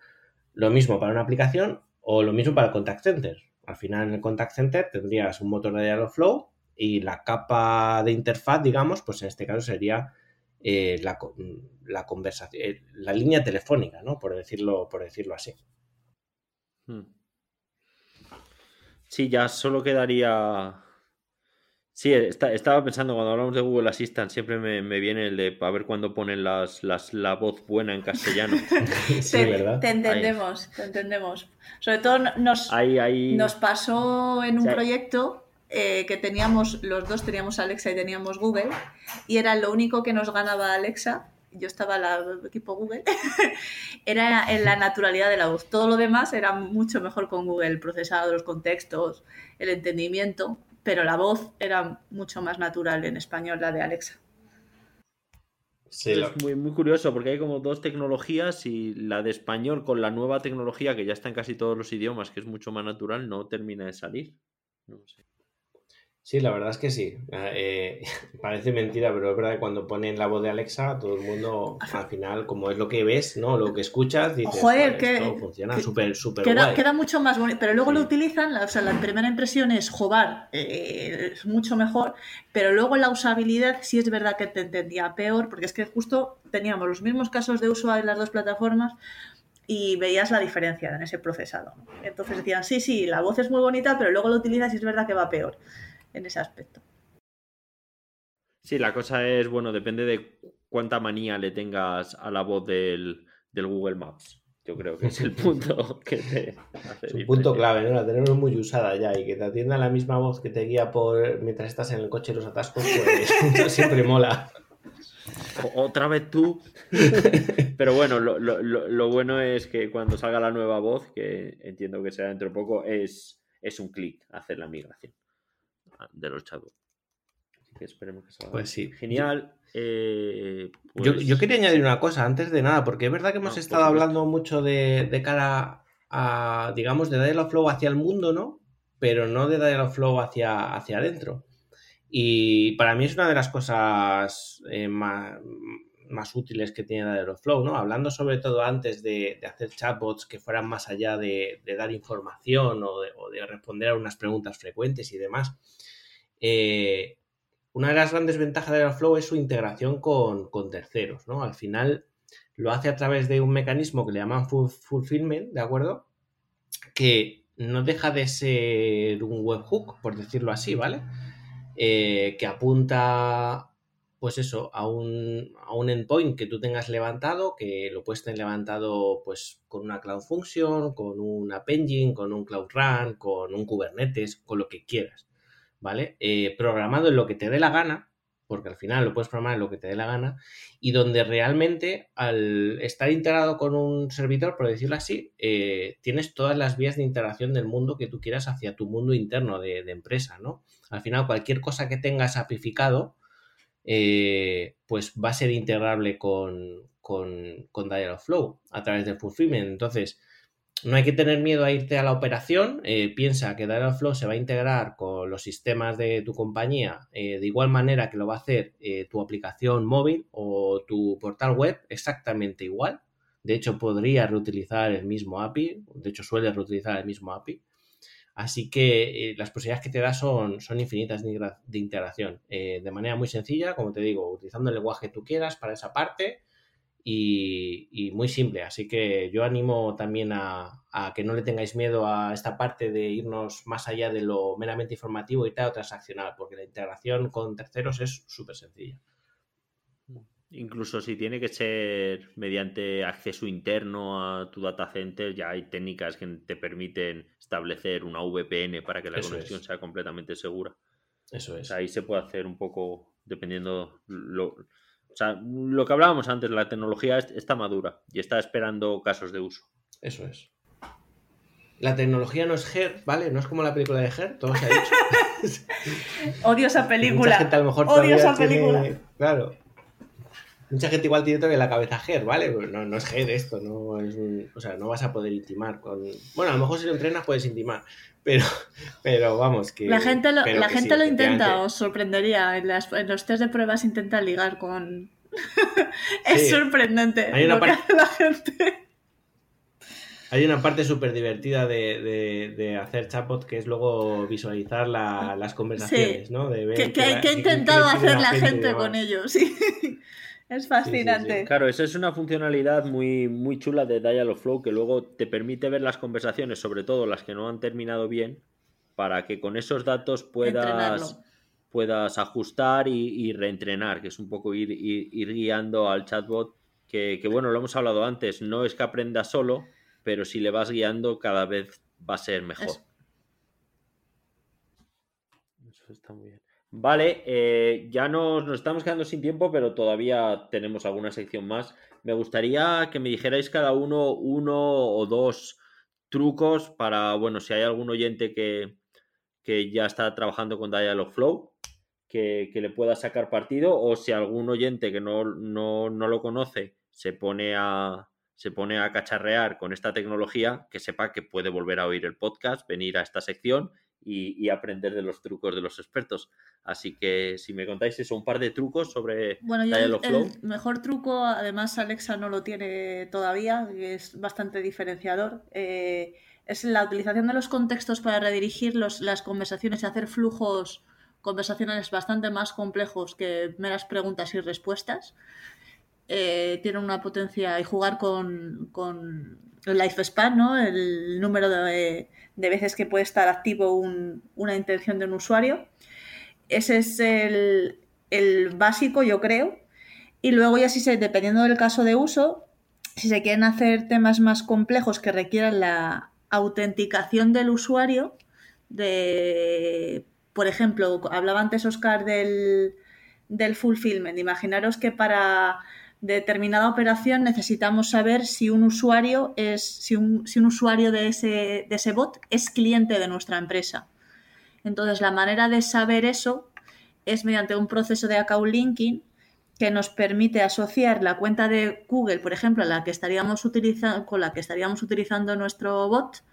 Lo mismo para una aplicación o lo mismo para el contact center. Al final en el contact center tendrías un motor de Dialogflow y la capa de interfaz, digamos, pues en este caso sería eh, la, la, conversación, eh, la línea telefónica, ¿no? Por decirlo, por decirlo así. Hmm. Sí, ya solo quedaría Sí, estaba pensando cuando hablamos de Google Assistant, siempre me, viene el de a ver cuándo ponen las, la voz buena en castellano. <laughs> sí, te, ¿verdad? Te entendemos, te entendemos. Sobre todo nos, nos pasó en un proyecto eh, que teníamos, los dos teníamos Alexa y teníamos Google, y era lo único que nos ganaba Alexa. Yo estaba al equipo Google, <laughs> era en la naturalidad de la voz. Todo lo demás era mucho mejor con Google, el procesado, los contextos, el entendimiento pero la voz era mucho más natural en español, la de Alexa. es muy, muy curioso porque hay como dos tecnologías y la de español con la nueva tecnología que ya está en casi todos los idiomas, que es mucho más natural, no termina de salir. No sé. Sí, la verdad es que sí. Ah, eh, <laughs> parece mentira, pero es verdad que cuando ponen la voz de Alexa, todo el mundo, al final, como es lo que ves, ¿no? Lo que escuchas, dices, Joder, que, funciona súper, súper queda, queda, mucho más bonito, pero luego lo utilizan, o sea, la primera impresión es, jobar, eh, es mucho mejor, pero luego la usabilidad sí es verdad que te entendía peor, porque es que justo teníamos los mismos casos de uso en las dos plataformas, y veías la diferencia en ese procesado. Entonces decían, sí, sí, la voz es muy bonita, pero luego lo utilizas y es verdad que va peor en ese aspecto. Sí, la cosa es, bueno, depende de cuánta manía le tengas a la voz del, Google Maps. Yo creo que es el <laughs> punto que te hace Es un punto clave, ¿no? La tenemos muy usada ya y que te atienda la misma voz que te guía por mientras estás en el coche y los atascos, pues <laughs> siempre mola. Otra vez tú. <laughs> Pero bueno, lo, lo, bueno es que cuando salga la nueva voz, que entiendo que será dentro de poco, es, es un clic hacer la migración de los chavos. Así que esperemos que salga. Pues sí. Genial. Eh, yo, pues quería añadir una cosa antes de nada, porque es verdad que hemos estado hablando mucho de, cara a, digamos, de Dialogflow Flow hacia el mundo, ¿no? Pero no de Dialogflow Flow hacia, hacia adentro. Y para mí es una de las cosas eh, más, más, útiles que tiene Dialogflow, ¿no? Hablando sobre todo antes de, hacer chatbots que fueran más allá de, dar información o de, responder a unas preguntas frecuentes y demás. Eh, una de las grandes ventajas de Airflow es su integración con, terceros, ¿no? Al final lo hace a través de un mecanismo que le llaman fulfillment, ¿de acuerdo? Que no deja de ser un webhook, por decirlo así, ¿vale? Eh, que apunta, pues eso, a un, a un, endpoint que tú tengas levantado, que lo puedes tener levantado pues con una Cloud Function, con un App Engine, con un Cloud Run, con un Kubernetes, con lo que quieras. ¿vale? Eh, programado en lo que te dé la gana, porque al final lo puedes programar en lo que te dé la gana, y donde realmente al estar integrado con un servidor, por decirlo así, eh, tienes todas las vías de integración del mundo que tú quieras hacia tu mundo interno de, empresa, ¿no? Al final, cualquier cosa que tengas apificado, eh, pues va a ser integrable con, con, con Dialogflow a través del fulfillment. Entonces, no hay que tener miedo a irte a la operación. Eh, piensa que Dialogflow se va a integrar con los sistemas de tu compañía eh, de igual manera que lo va a hacer tu aplicación móvil o tu portal web, exactamente igual. De hecho, podría reutilizar el mismo API. De hecho, suele reutilizar el mismo API. Así que las posibilidades que te da son, son infinitas de, integración. de manera muy sencilla, como te digo, utilizando el lenguaje que tú quieras para esa parte y, muy simple. Así que yo animo también a, que no le tengáis miedo a esta parte de irnos más allá de lo meramente informativo y tal, transaccional, porque la integración con terceros es súper sencilla. Incluso si tiene que ser mediante acceso interno a tu data center, ya hay técnicas que te permiten establecer una VPN para que la conexión sea completamente segura. Eso es. ahí se puede hacer un poco dependiendo lo, o sea, lo que hablábamos antes, la tecnología está madura y está esperando casos de uso. Eso es. La tecnología no es Her, ¿vale? No es como la película de Her, todo se ha dicho. <laughs> Odio esa película. Mucha gente a lo mejor Odio esa película. Claro. Mucha gente igual tiene todavía la cabeza Ger, ¿vale? no, no es Ger esto, no es o sea, no vas a poder intimar con. Bueno, a lo mejor si lo entrenas puedes intimar, pero, <laughs> pero vamos, que. La gente lo, la gente lo intenta, os sorprendería. En, los test de pruebas intenta ligar con. <laughs> es sorprendente Hay una parte... la gente. Hay una parte súper divertida de, de, hacer chatbot que es luego visualizar las conversaciones, ¿no? De ver que, ha intentado hacer la gente, con ellos, sí. <laughs> Es fascinante. claro, esa es una funcionalidad muy, muy chula de Dialogflow que luego te permite ver las conversaciones, sobre todo las que no han terminado bien, para que con esos datos puedas, puedas ajustar y, reentrenar, que es un poco ir, ir, guiando al chatbot, que, bueno, lo hemos hablado antes, no es que aprenda solo, pero si le vas guiando cada vez va a ser mejor. Eso está muy bien. Vale, eh, ya nos, estamos quedando sin tiempo, pero todavía tenemos alguna sección más. Me gustaría que me dijerais cada uno uno o dos trucos para, bueno, si hay algún oyente que, que ya está trabajando con Dialogflow, que, le pueda sacar partido o si algún oyente que no, no, no lo conoce se pone a, se pone a cacharrear con esta tecnología, que sepa que puede volver a oír el podcast, venir a esta sección y, aprender de los trucos de los expertos. Así que si me contáis eso, un par de trucos sobre bueno, el, el, mejor truco, además Alexa no lo tiene todavía, es bastante diferenciador, eh, es la utilización de los contextos para redirigir las conversaciones y hacer flujos conversacionales bastante más complejos que meras preguntas y respuestas. Eh, tiene una potencia y jugar con, con el lifespan, ¿no? el número de, veces que puede estar activo una intención de un usuario. Ese es el, básico, yo creo. Y luego ya si se, dependiendo del caso de uso, si se quieren hacer temas más complejos que requieran la autenticación del usuario, de, por ejemplo, hablaba antes Oscar del, del fulfillment. Imaginaros que para determinada operación necesitamos saber si un usuario es si un, si un usuario de ese, de ese bot es cliente de nuestra empresa. Entonces, la manera de saber eso es mediante un proceso de account linking que nos permite asociar la cuenta de Google, por ejemplo, la que estaríamos utilizando, con la que estaríamos utilizando nuestro bot,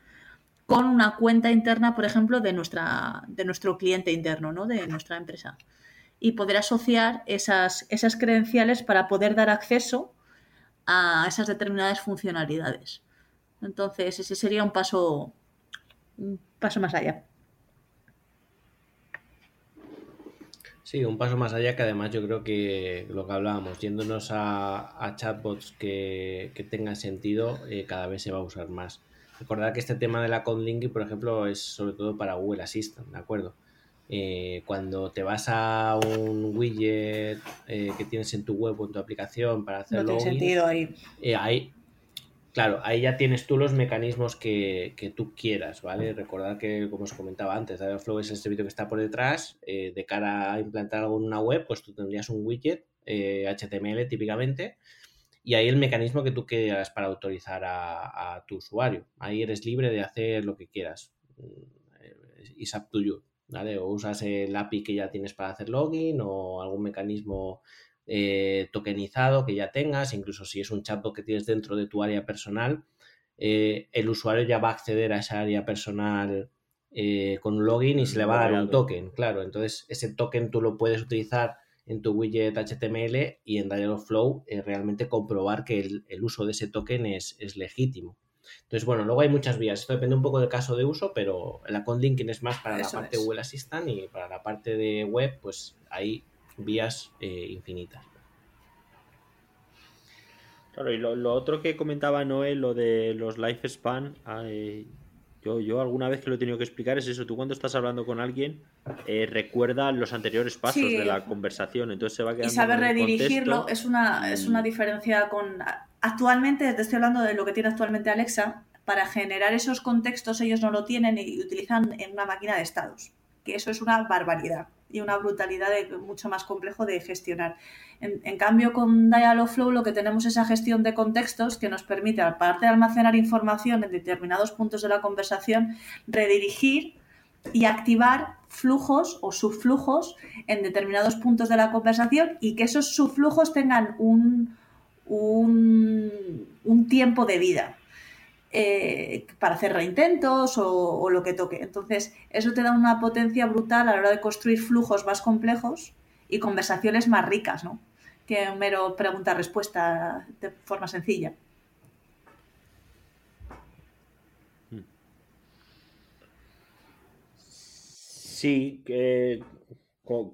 con una cuenta interna, por ejemplo, de, nuestra, de nuestro cliente interno, ¿no? de nuestra empresa y poder asociar esas, esas credenciales para poder dar acceso a esas determinadas funcionalidades. Entonces, ese sería un paso, un paso más allá. Sí, un paso más allá que además yo creo que lo que hablábamos, yéndonos a, chatbots que, tengan sentido, eh, cada vez se va a usar más. Recordad que este tema de la conlinking, por ejemplo, es sobre todo para Google Assistant, ¿de acuerdo? Eh, cuando te vas a un widget eh, que tienes en tu web o en tu aplicación para hacerlo. No tiene sentido ahí. Eh, ahí. Claro, ahí ya tienes tú los mecanismos que, tú quieras, ¿vale? Recordad que, como os comentaba antes, Dialogflow es el servicio que está por detrás. de cara a implantar algo en una web, pues tú tendrías un widget HTML típicamente y ahí el mecanismo que tú quieras para autorizar a, a, tu usuario. Ahí eres libre de hacer lo que quieras. Mm, it's up to you. O usas el API que ya tienes para hacer login o algún mecanismo eh, tokenizado que ya tengas, incluso si es un chatbot que tienes dentro de tu área personal, eh, el usuario ya va a acceder a esa área personal eh, con un login y se le va a dar un token, claro. Entonces, ese token tú lo puedes utilizar en tu widget HTML y en Dialogflow realmente comprobar que el, el, uso de ese token es, es legítimo. Entonces, bueno, luego hay muchas vías. Esto depende un poco del caso de uso, pero la linking es más para la parte Google Assistant y para la parte de web, pues hay vías eh, infinitas. Claro, y lo, otro que comentaba Noel, lo de los lifespan, yo, yo alguna vez que lo he tenido que explicar es eso, tú cuando estás hablando con alguien eh, recuerda los anteriores pasos de la conversación, entonces se va quedando... Y saber redirigirlo. es una, es una diferencia con Actualmente, te estoy hablando de lo que tiene actualmente Alexa, para generar esos contextos ellos no lo tienen y utilizan en una máquina de estados, que eso es una barbaridad y una brutalidad mucho más complejo de gestionar. En, cambio, con Dialogflow lo que tenemos es esa gestión de contextos que nos permite, aparte de almacenar información en determinados puntos de la conversación, redirigir y activar flujos o subflujos en determinados puntos de la conversación y que esos subflujos tengan un, un, tiempo de vida eh, para hacer reintentos o, lo que toque. Entonces, eso te da una potencia brutal a la hora de construir flujos más complejos y conversaciones más ricas, ¿no? Que mero pregunta-respuesta de forma sencilla. Sí,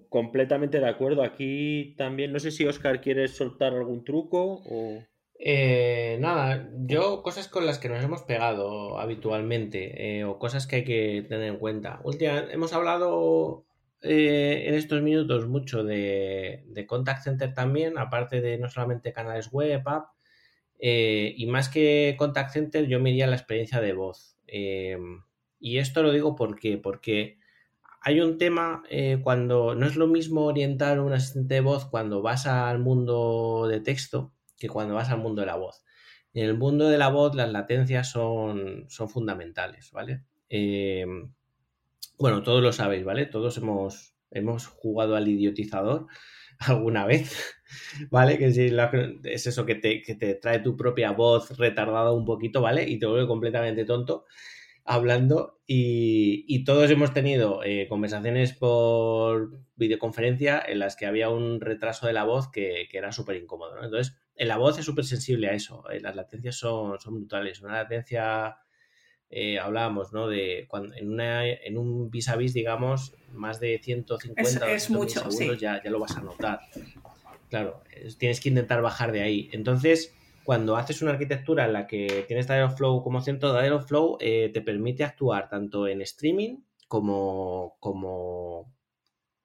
completamente de acuerdo. Aquí también, no sé si Oscar quiere soltar algún truco o... Eh, nada, yo cosas con las que nos hemos pegado habitualmente eh, o cosas que hay que tener en cuenta. Últimamente hemos hablado eh, en estos minutos mucho de, contact center también, aparte de no solamente canales web, app, y más que contact center yo me la experiencia de voz. y esto lo digo porque, porque hay un tema eh, cuando no es lo mismo orientar un asistente de voz cuando vas al mundo de texto que cuando vas al mundo de la voz. En el mundo de la voz las latencias son, son fundamentales, ¿vale? Eh, bueno, todos lo sabéis, ¿vale? Todos hemos, hemos jugado al idiotizador <laughs> alguna vez, <laughs> ¿vale? Que es eso que te, que te trae tu propia voz retardada un poquito, ¿vale? Y te vuelve completamente tonto hablando y, todos hemos tenido eh, conversaciones por videoconferencia en las que había un retraso de la voz que, era súper incómodo. ¿no? Entonces, en la voz es súper sensible a eso. Eh, las latencias son, son brutales. Una latencia, eh, hablábamos, ¿no? De cuando en, una, en un vis a vis, digamos, más de 150 es, mucho, segundos ya, ya lo vas a notar. Claro, tienes que intentar bajar de ahí. Entonces, cuando haces una arquitectura en la que tienes Dialogflow como centro, Dialogflow eh, te permite actuar tanto en streaming como, como,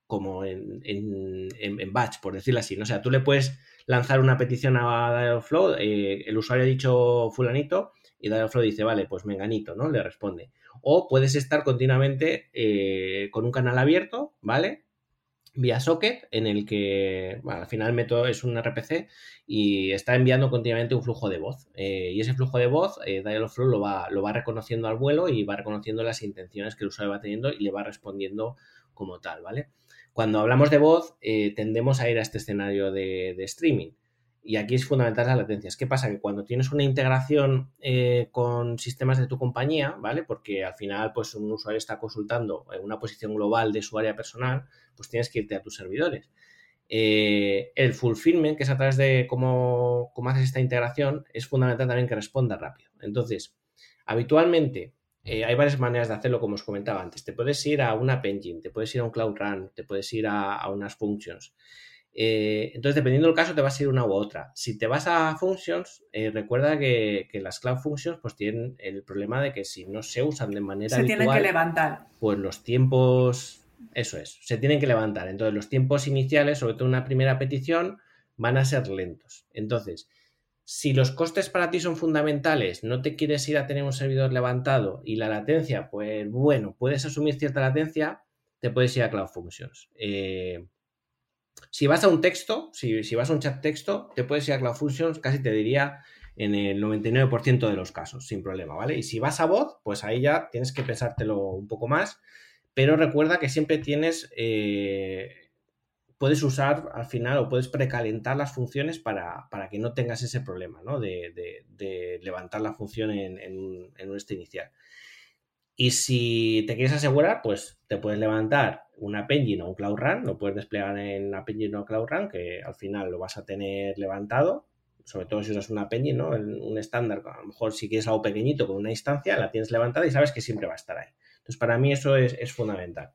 como en, en, batch, por decirlo así. O sea, tú le puedes lanzar una petición a Dialogflow, eh, el usuario ha dicho fulanito y Dialogflow dice, vale, pues menganito, ¿no? Le responde. O puedes estar continuamente eh, con un canal abierto, ¿vale? Vía socket en el que al final método es un RPC y está enviando continuamente un flujo de voz. Eh, y ese flujo de voz, eh, Dialogflow lo va, lo va reconociendo al vuelo y va reconociendo las intenciones que el usuario va teniendo y le va respondiendo como tal, ¿vale? Cuando hablamos de voz, eh, tendemos a ir a este escenario de streaming. Y aquí es fundamental las latencias. ¿Qué pasa? Que cuando tienes una integración eh, con sistemas de tu compañía, ¿vale? Porque al final, pues un usuario está consultando una posición global de su área personal, pues tienes que irte a tus servidores. Eh, el fulfillment, que es a través de cómo, cómo, haces esta integración, es fundamental también que responda rápido. Entonces, habitualmente eh, hay varias maneras de hacerlo, como os comentaba antes. Te puedes ir a una Engine, te puedes ir a un Cloud Run, te puedes ir a, a unas functions. Eh, entonces, dependiendo del caso, te vas a ir una u otra. Si te vas a functions, eh, recuerda que, las cloud functions pues tienen el problema de que si no se usan de manera se tienen que levantar. Pues los tiempos, eso es, se tienen que levantar. Entonces, los tiempos iniciales, sobre todo una primera petición, van a ser lentos. Entonces, si los costes para ti son fundamentales, no te quieres ir a tener un servidor levantado y la latencia, pues bueno, puedes asumir cierta latencia, te puedes ir a Cloud Functions. Eh, si vas a un texto, si, vas a un chat texto, te puedes ir a Cloud Functions, casi te diría en el 99% de los casos, sin problema, ¿vale? Y si vas a voz, pues ahí ya tienes que pensártelo un poco más, pero recuerda que siempre tienes, eh, puedes usar al final o puedes precalentar las funciones para, que no tengas ese problema, ¿no? De, levantar la función en, en un este inicial. Y si te quieres asegurar, pues te puedes levantar una Engine o un Cloud Run, lo puedes desplegar en App Engine o Cloud Run, que al final lo vas a tener levantado, sobre todo si usas una Engine, ¿no? Un estándar, a lo mejor si quieres algo pequeñito con una instancia, la tienes levantada y sabes que siempre va a estar ahí. Entonces, para mí eso es, fundamental.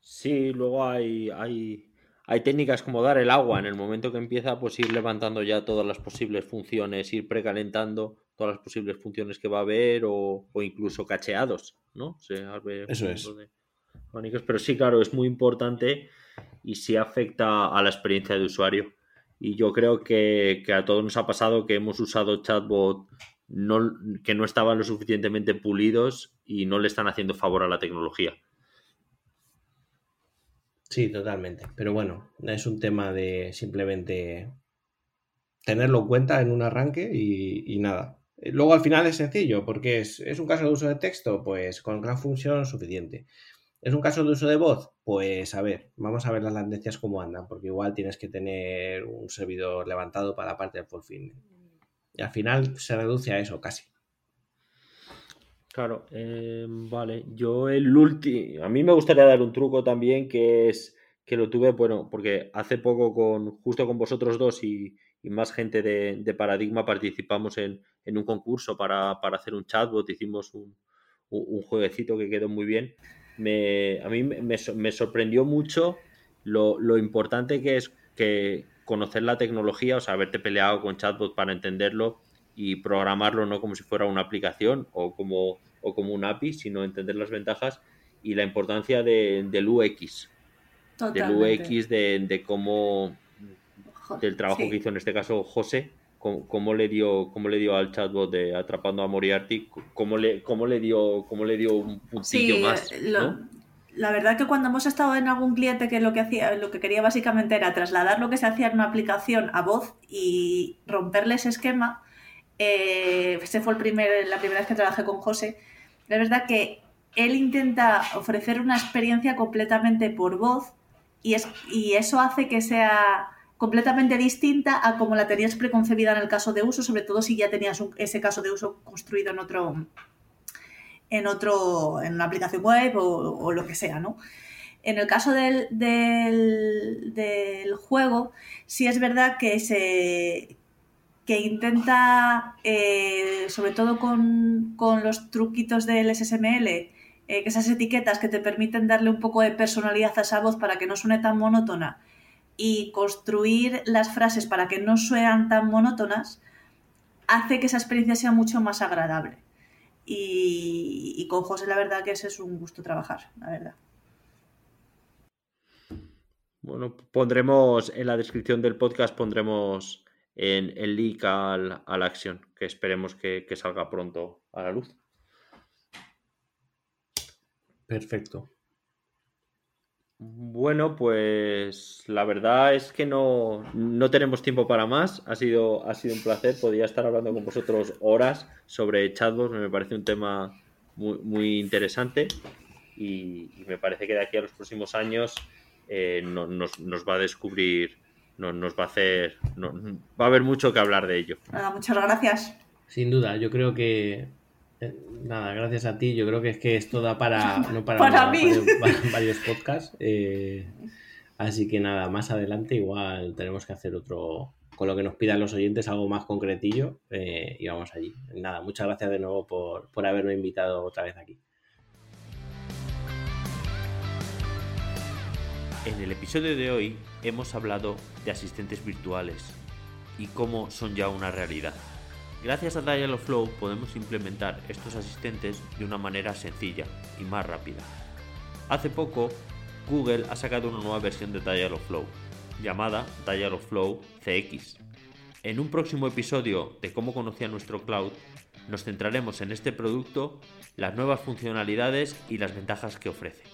Sí, luego hay, hay, hay técnicas como dar el agua en el momento que empieza, pues ir levantando ya todas las posibles funciones, ir precalentando todas las posibles funciones que va a haber o, incluso cacheados, ¿no? Eso es. pero sí, claro, es muy importante y sí afecta a la experiencia de usuario. Y yo creo que, a todos nos ha pasado que hemos usado chatbot no, que no estaban lo suficientemente pulidos y no le están haciendo favor a la tecnología. Sí, totalmente. Pero bueno, es un tema de simplemente tenerlo en cuenta en un arranque y nada. Eh, luego al final es sencillo, porque es, un caso de uso de texto, pues con gran función suficiente. ¿Es un caso de uso de voz? Pues a ver, vamos a ver las latencias cómo andan, porque igual tienes que tener un servidor levantado para la parte del fulfillment. Y al final se reduce a eso casi. Claro, eh, vale. Yo el último. A mí me gustaría dar un truco también que es que lo tuve, bueno, porque hace poco con justo con vosotros dos y, y más gente de, Paradigma participamos en, un concurso para, hacer un chatbot, hicimos un, jueguecito que quedó muy bien. Me, a mí me, sorprendió mucho lo, importante que es que conocer la tecnología, o sea, haberte peleado con chatbot para entenderlo y programarlo no como si fuera una aplicación o como, o como un API, sino entender las ventajas y la importancia de, del UX. Del UX, de, de cómo del trabajo que hizo en este caso José, cómo, le dio cómo le dio al chatbot de atrapando a Moriarty, cómo le, cómo le dio cómo le dio un puntillo más. La verdad que cuando hemos estado en algún cliente que lo que hacía, lo que quería básicamente era trasladar lo que se hacía en una aplicación a voz y romperle ese esquema, eh, ese fue el primer, la primera vez que trabajé con José. La verdad que él intenta ofrecer una experiencia completamente por voz y, es, y eso hace que sea completamente distinta a como la tenías preconcebida en el caso de uso, sobre todo si ya tenías ese caso de uso construido en otro, en otro, en una aplicación web o, lo que sea, ¿no? En el caso del, del, juego, sí es verdad que se que intenta, eh, sobre todo con, los truquitos del SSML, eh, que esas etiquetas que te permiten darle un poco de personalidad a esa voz para que no suene tan monótona y construir las frases para que no suenan tan monótonas, hace que esa experiencia sea mucho más agradable. Y, con José la verdad que ese es un gusto trabajar, la verdad. Bueno, pondremos en la descripción del podcast, pondremos en el link al, a la acción, que esperemos que salga pronto a la luz. Perfecto. Bueno, pues la verdad es que no, tenemos tiempo para más. Ha sido, ha sido un placer. Podría estar hablando con vosotros horas sobre chatbots. Me parece un tema muy, muy interesante y, me parece que de aquí a los próximos años eh, nos, va a descubrir, nos va a hacer, va a haber mucho que hablar de ello. muchas gracias. Sin duda, yo creo que nada, gracias a ti. Yo creo que es que esto da para, <laughs> no para, <laughs> Varios, podcasts. Eh, así que nada, más adelante igual tenemos que hacer otro, con lo que nos pidan los oyentes, algo más concretillo eh, y vamos allí. Nada, muchas gracias de nuevo por, por haberme invitado otra vez aquí. En el episodio de hoy hemos hablado de asistentes virtuales y cómo son ya una realidad. Gracias a Dialogflow podemos implementar estos asistentes de una manera sencilla y más rápida. Hace poco, Google ha sacado una nueva versión de Dialogflow, llamada Dialogflow CX. En un próximo episodio de cómo conocía nuestro cloud, nos centraremos en este producto, las nuevas funcionalidades y las ventajas que ofrece.